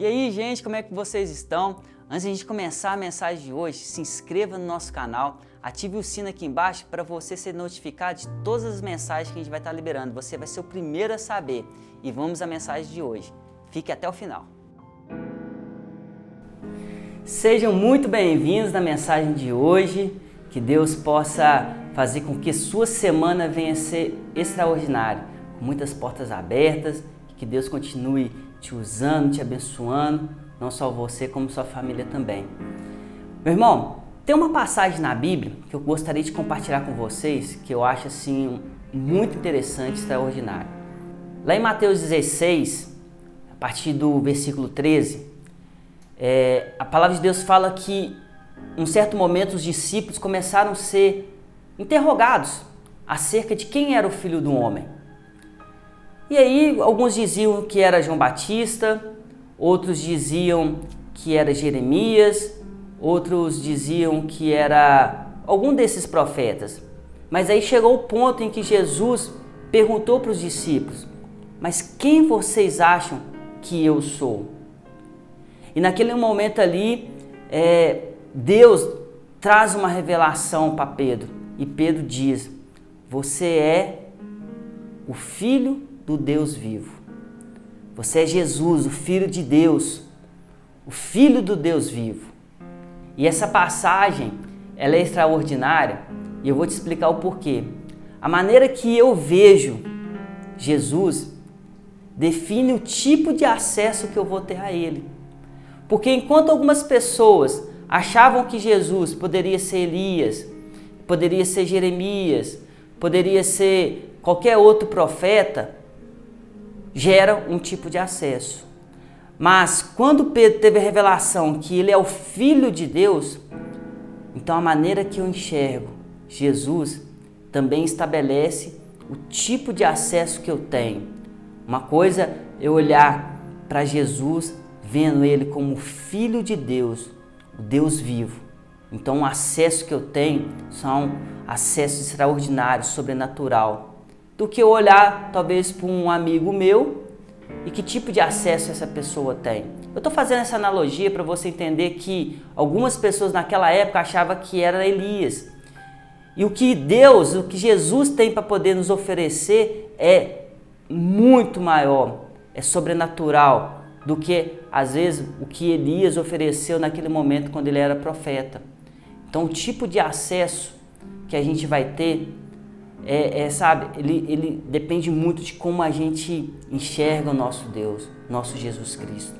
E aí, gente, como é que vocês estão? Antes de a gente começar a mensagem de hoje, se inscreva no nosso canal, ative o sino aqui embaixo para você ser notificado de todas as mensagens que a gente vai estar liberando. Você vai ser o primeiro a saber. E vamos à mensagem de hoje. Fique até o final. Sejam muito bem-vindos na mensagem de hoje. Que Deus possa fazer com que sua semana venha a ser extraordinária, com muitas portas abertas, que Deus continue te usando, te abençoando, não só você, como sua família também. Meu irmão, tem uma passagem na Bíblia que eu gostaria de compartilhar com vocês que eu acho assim muito interessante, extraordinário. Lá em Mateus 16, a partir do versículo 13, é, a palavra de Deus fala que, em um certo momento, os discípulos começaram a ser interrogados acerca de quem era o filho do homem. E aí alguns diziam que era João Batista, outros diziam que era Jeremias, outros diziam que era algum desses profetas. Mas aí chegou o ponto em que Jesus perguntou para os discípulos: Mas quem vocês acham que eu sou? E naquele momento ali, é, Deus traz uma revelação para Pedro. E Pedro diz: Você é o filho do Deus vivo. Você é Jesus, o Filho de Deus, o Filho do Deus vivo. E essa passagem, ela é extraordinária e eu vou te explicar o porquê. A maneira que eu vejo Jesus define o tipo de acesso que eu vou ter a Ele. Porque enquanto algumas pessoas achavam que Jesus poderia ser Elias, poderia ser Jeremias, poderia ser qualquer outro profeta, gera um tipo de acesso. Mas quando Pedro teve a revelação que ele é o Filho de Deus, então a maneira que eu enxergo Jesus também estabelece o tipo de acesso que eu tenho. Uma coisa eu olhar para Jesus vendo ele como Filho de Deus, o Deus vivo. Então o acesso que eu tenho são acessos extraordinários, sobrenatural do que olhar talvez para um amigo meu e que tipo de acesso essa pessoa tem. Eu estou fazendo essa analogia para você entender que algumas pessoas naquela época achavam que era Elias. E o que Deus, o que Jesus tem para poder nos oferecer é muito maior, é sobrenatural do que às vezes o que Elias ofereceu naquele momento quando ele era profeta. Então, o tipo de acesso que a gente vai ter é, é, sabe, ele, ele depende muito de como a gente enxerga o nosso Deus, nosso Jesus Cristo,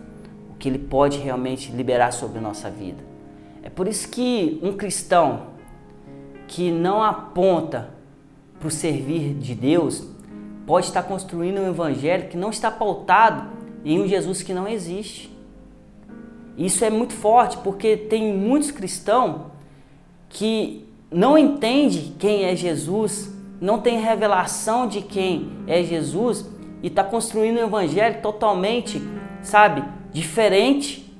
o que ele pode realmente liberar sobre a nossa vida. É por isso que um cristão que não aponta para o servir de Deus pode estar construindo um evangelho que não está pautado em um Jesus que não existe. Isso é muito forte porque tem muitos cristãos que não entendem quem é Jesus, não tem revelação de quem é Jesus e está construindo um evangelho totalmente, sabe, diferente,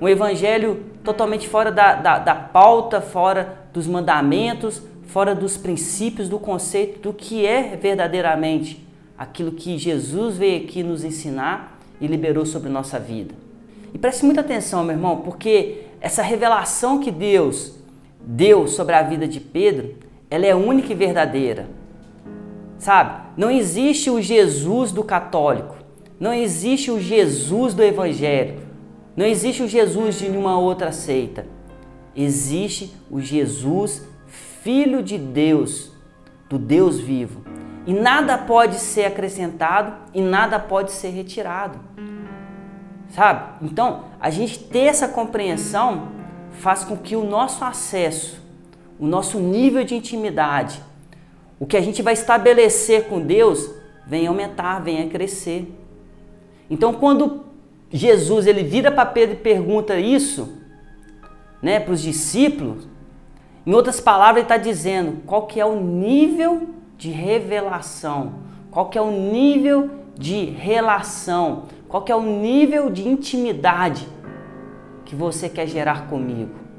um evangelho totalmente fora da, da, da pauta, fora dos mandamentos, fora dos princípios, do conceito do que é verdadeiramente aquilo que Jesus veio aqui nos ensinar e liberou sobre nossa vida. E preste muita atenção, meu irmão, porque essa revelação que Deus deu sobre a vida de Pedro ela é única e verdadeira. Sabe? Não existe o Jesus do católico. Não existe o Jesus do evangelho. Não existe o Jesus de nenhuma outra seita. Existe o Jesus, Filho de Deus, do Deus vivo. E nada pode ser acrescentado e nada pode ser retirado. Sabe? Então, a gente ter essa compreensão faz com que o nosso acesso o nosso nível de intimidade, o que a gente vai estabelecer com Deus, vem aumentar, vem crescer. Então, quando Jesus ele vira para Pedro e pergunta isso, né, para os discípulos, em outras palavras, ele está dizendo qual que é o nível de revelação, qual que é o nível de relação, qual que é o nível de intimidade que você quer gerar comigo.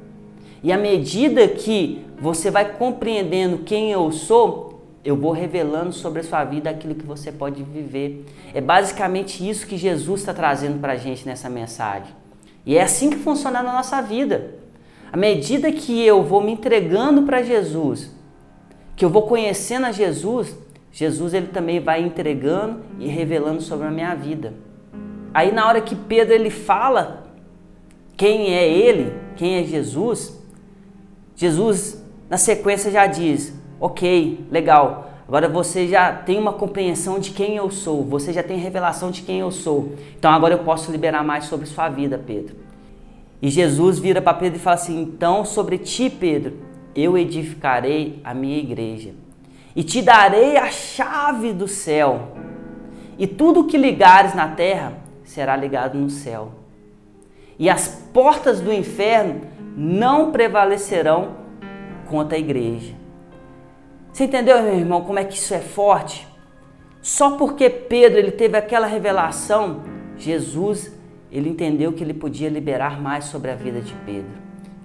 E à medida que você vai compreendendo quem eu sou, eu vou revelando sobre a sua vida aquilo que você pode viver. É basicamente isso que Jesus está trazendo para a gente nessa mensagem. E é assim que funciona na nossa vida. À medida que eu vou me entregando para Jesus, que eu vou conhecendo a Jesus, Jesus ele também vai entregando e revelando sobre a minha vida. Aí na hora que Pedro ele fala quem é ele, quem é Jesus, Jesus na sequência já diz: "OK, legal. Agora você já tem uma compreensão de quem eu sou, você já tem revelação de quem eu sou. Então agora eu posso liberar mais sobre sua vida, Pedro." E Jesus vira para Pedro e fala assim: "Então sobre ti, Pedro, eu edificarei a minha igreja." e te darei a chave do céu. E tudo que ligares na terra será ligado no céu. E as portas do inferno não prevalecerão contra a igreja. Você entendeu, meu irmão, como é que isso é forte? Só porque Pedro ele teve aquela revelação, Jesus ele entendeu que ele podia liberar mais sobre a vida de Pedro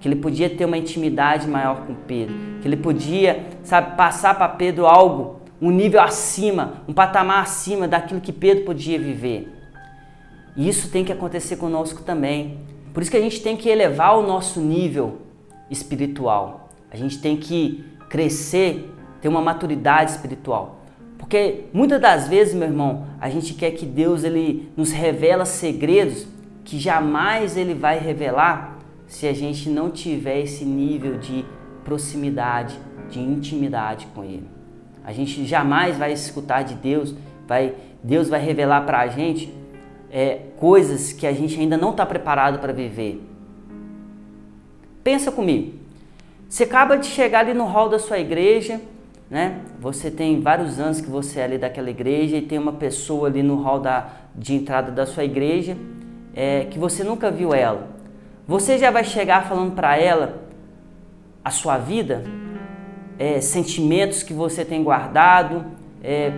que ele podia ter uma intimidade maior com Pedro, que ele podia, sabe, passar para Pedro algo, um nível acima, um patamar acima daquilo que Pedro podia viver. E isso tem que acontecer conosco também. Por isso que a gente tem que elevar o nosso nível espiritual. A gente tem que crescer, ter uma maturidade espiritual. Porque muitas das vezes, meu irmão, a gente quer que Deus ele nos revela segredos que jamais ele vai revelar se a gente não tiver esse nível de proximidade, de intimidade com Ele. A gente jamais vai escutar de Deus, vai, Deus vai revelar para a gente é, coisas que a gente ainda não está preparado para viver. Pensa comigo. Você acaba de chegar ali no hall da sua igreja, né? Você tem vários anos que você é ali daquela igreja e tem uma pessoa ali no hall da, de entrada da sua igreja é, que você nunca viu ela. Você já vai chegar falando para ela a sua vida, é, sentimentos que você tem guardado, é,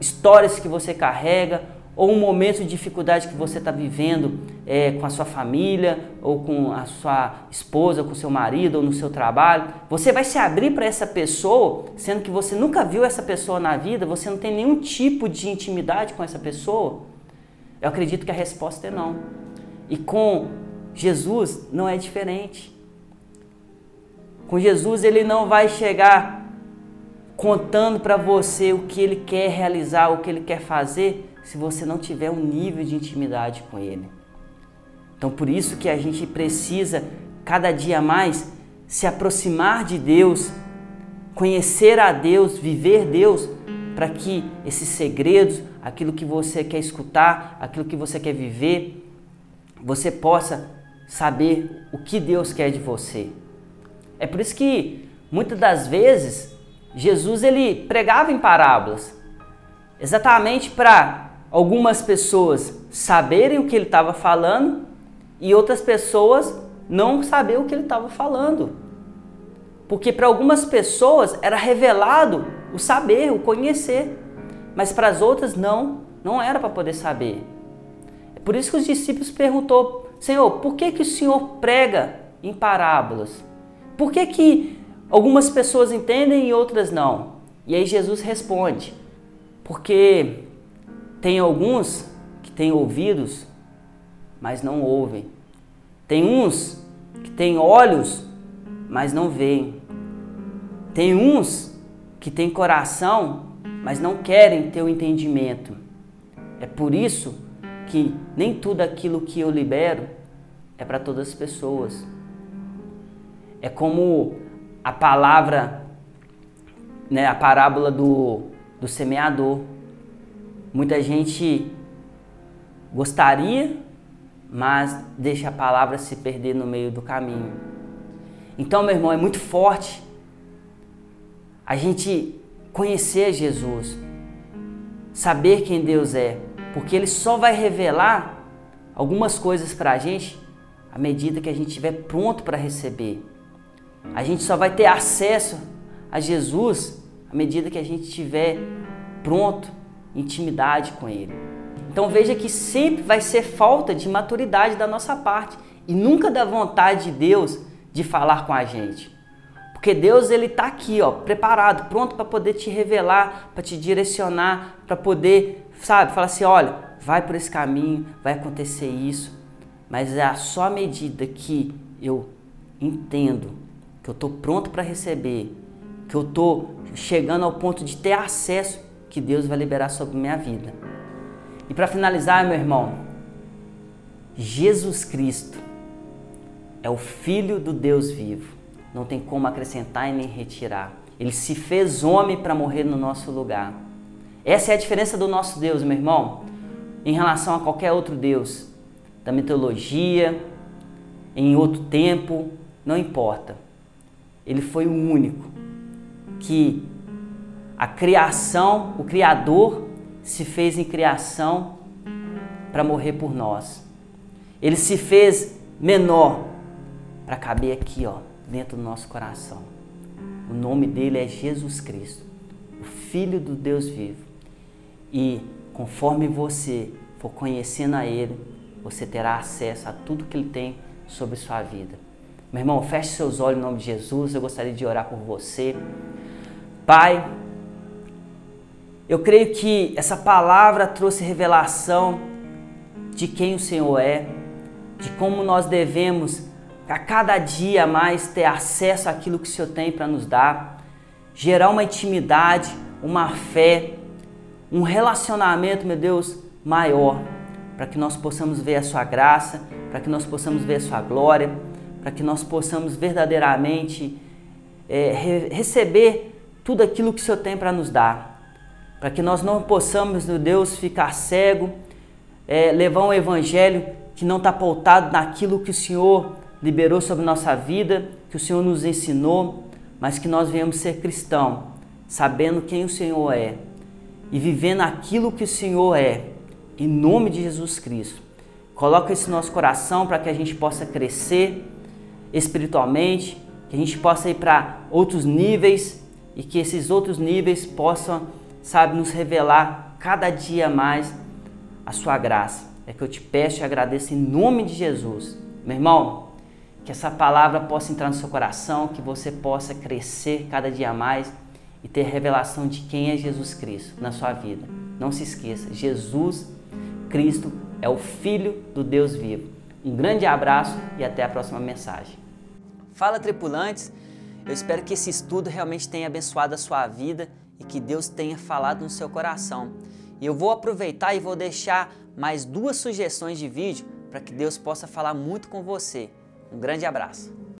histórias que você carrega, ou um momento de dificuldade que você está vivendo é, com a sua família, ou com a sua esposa, com o seu marido, ou no seu trabalho. Você vai se abrir para essa pessoa, sendo que você nunca viu essa pessoa na vida, você não tem nenhum tipo de intimidade com essa pessoa? Eu acredito que a resposta é não. E com Jesus não é diferente. Com Jesus ele não vai chegar contando para você o que ele quer realizar, o que ele quer fazer, se você não tiver um nível de intimidade com ele. Então por isso que a gente precisa cada dia mais se aproximar de Deus, conhecer a Deus, viver Deus, para que esses segredos, aquilo que você quer escutar, aquilo que você quer viver, você possa saber o que Deus quer de você. É por isso que muitas das vezes Jesus ele pregava em parábolas, exatamente para algumas pessoas saberem o que ele estava falando e outras pessoas não saber o que ele estava falando. Porque para algumas pessoas era revelado o saber, o conhecer, mas para as outras não, não era para poder saber. É por isso que os discípulos perguntou Senhor, por que, que o Senhor prega em parábolas? Por que, que algumas pessoas entendem e outras não? E aí Jesus responde: porque tem alguns que têm ouvidos, mas não ouvem. Tem uns que têm olhos, mas não veem. Tem uns que têm coração, mas não querem ter o entendimento. É por isso que nem tudo aquilo que eu libero é para todas as pessoas. É como a palavra, né, a parábola do, do semeador. Muita gente gostaria, mas deixa a palavra se perder no meio do caminho. Então, meu irmão, é muito forte a gente conhecer Jesus, saber quem Deus é, porque Ele só vai revelar algumas coisas para a gente à medida que a gente estiver pronto para receber. A gente só vai ter acesso a Jesus à medida que a gente estiver pronto, intimidade com Ele. Então veja que sempre vai ser falta de maturidade da nossa parte e nunca da vontade de Deus de falar com a gente. Porque Deus ele está aqui, ó, preparado, pronto para poder te revelar, para te direcionar, para poder, sabe, falar assim, olha, vai por esse caminho, vai acontecer isso. Mas é só à medida que eu entendo que eu estou pronto para receber, que eu estou chegando ao ponto de ter acesso, que Deus vai liberar sobre minha vida. E para finalizar, meu irmão, Jesus Cristo é o Filho do Deus vivo. Não tem como acrescentar e nem retirar. Ele se fez homem para morrer no nosso lugar. Essa é a diferença do nosso Deus, meu irmão, em relação a qualquer outro Deus, da mitologia, em outro tempo, não importa. Ele foi o único que a criação, o Criador, se fez em criação para morrer por nós. Ele se fez menor para caber aqui, ó, dentro do nosso coração. O nome dele é Jesus Cristo, o Filho do Deus vivo. E conforme você for conhecendo a Ele, você terá acesso a tudo que Ele tem sobre sua vida. Meu irmão, feche seus olhos em nome de Jesus. Eu gostaria de orar por você. Pai, eu creio que essa palavra trouxe revelação de quem o Senhor é, de como nós devemos a cada dia mais ter acesso àquilo que o Senhor tem para nos dar, gerar uma intimidade, uma fé, um relacionamento, meu Deus, maior, para que nós possamos ver a Sua graça, para que nós possamos ver a Sua glória, para que nós possamos verdadeiramente é, re receber tudo aquilo que o Senhor tem para nos dar para que nós não possamos, meu Deus, ficar cego, é, levar um evangelho que não está pautado naquilo que o Senhor liberou sobre nossa vida, que o Senhor nos ensinou, mas que nós venhamos ser cristão, sabendo quem o Senhor é e vivendo aquilo que o Senhor é, em nome de Jesus Cristo. Coloca no nosso coração para que a gente possa crescer espiritualmente, que a gente possa ir para outros níveis e que esses outros níveis possam sabe, nos revelar cada dia mais a sua graça. É que eu te peço e agradeço em nome de Jesus. Meu irmão, que essa palavra possa entrar no seu coração, que você possa crescer cada dia mais e ter revelação de quem é Jesus Cristo na sua vida. Não se esqueça, Jesus Cristo é o Filho do Deus vivo. Um grande abraço e até a próxima mensagem. Fala, tripulantes! Eu espero que esse estudo realmente tenha abençoado a sua vida e que Deus tenha falado no seu coração. E eu vou aproveitar e vou deixar mais duas sugestões de vídeo para que Deus possa falar muito com você. Um grande abraço.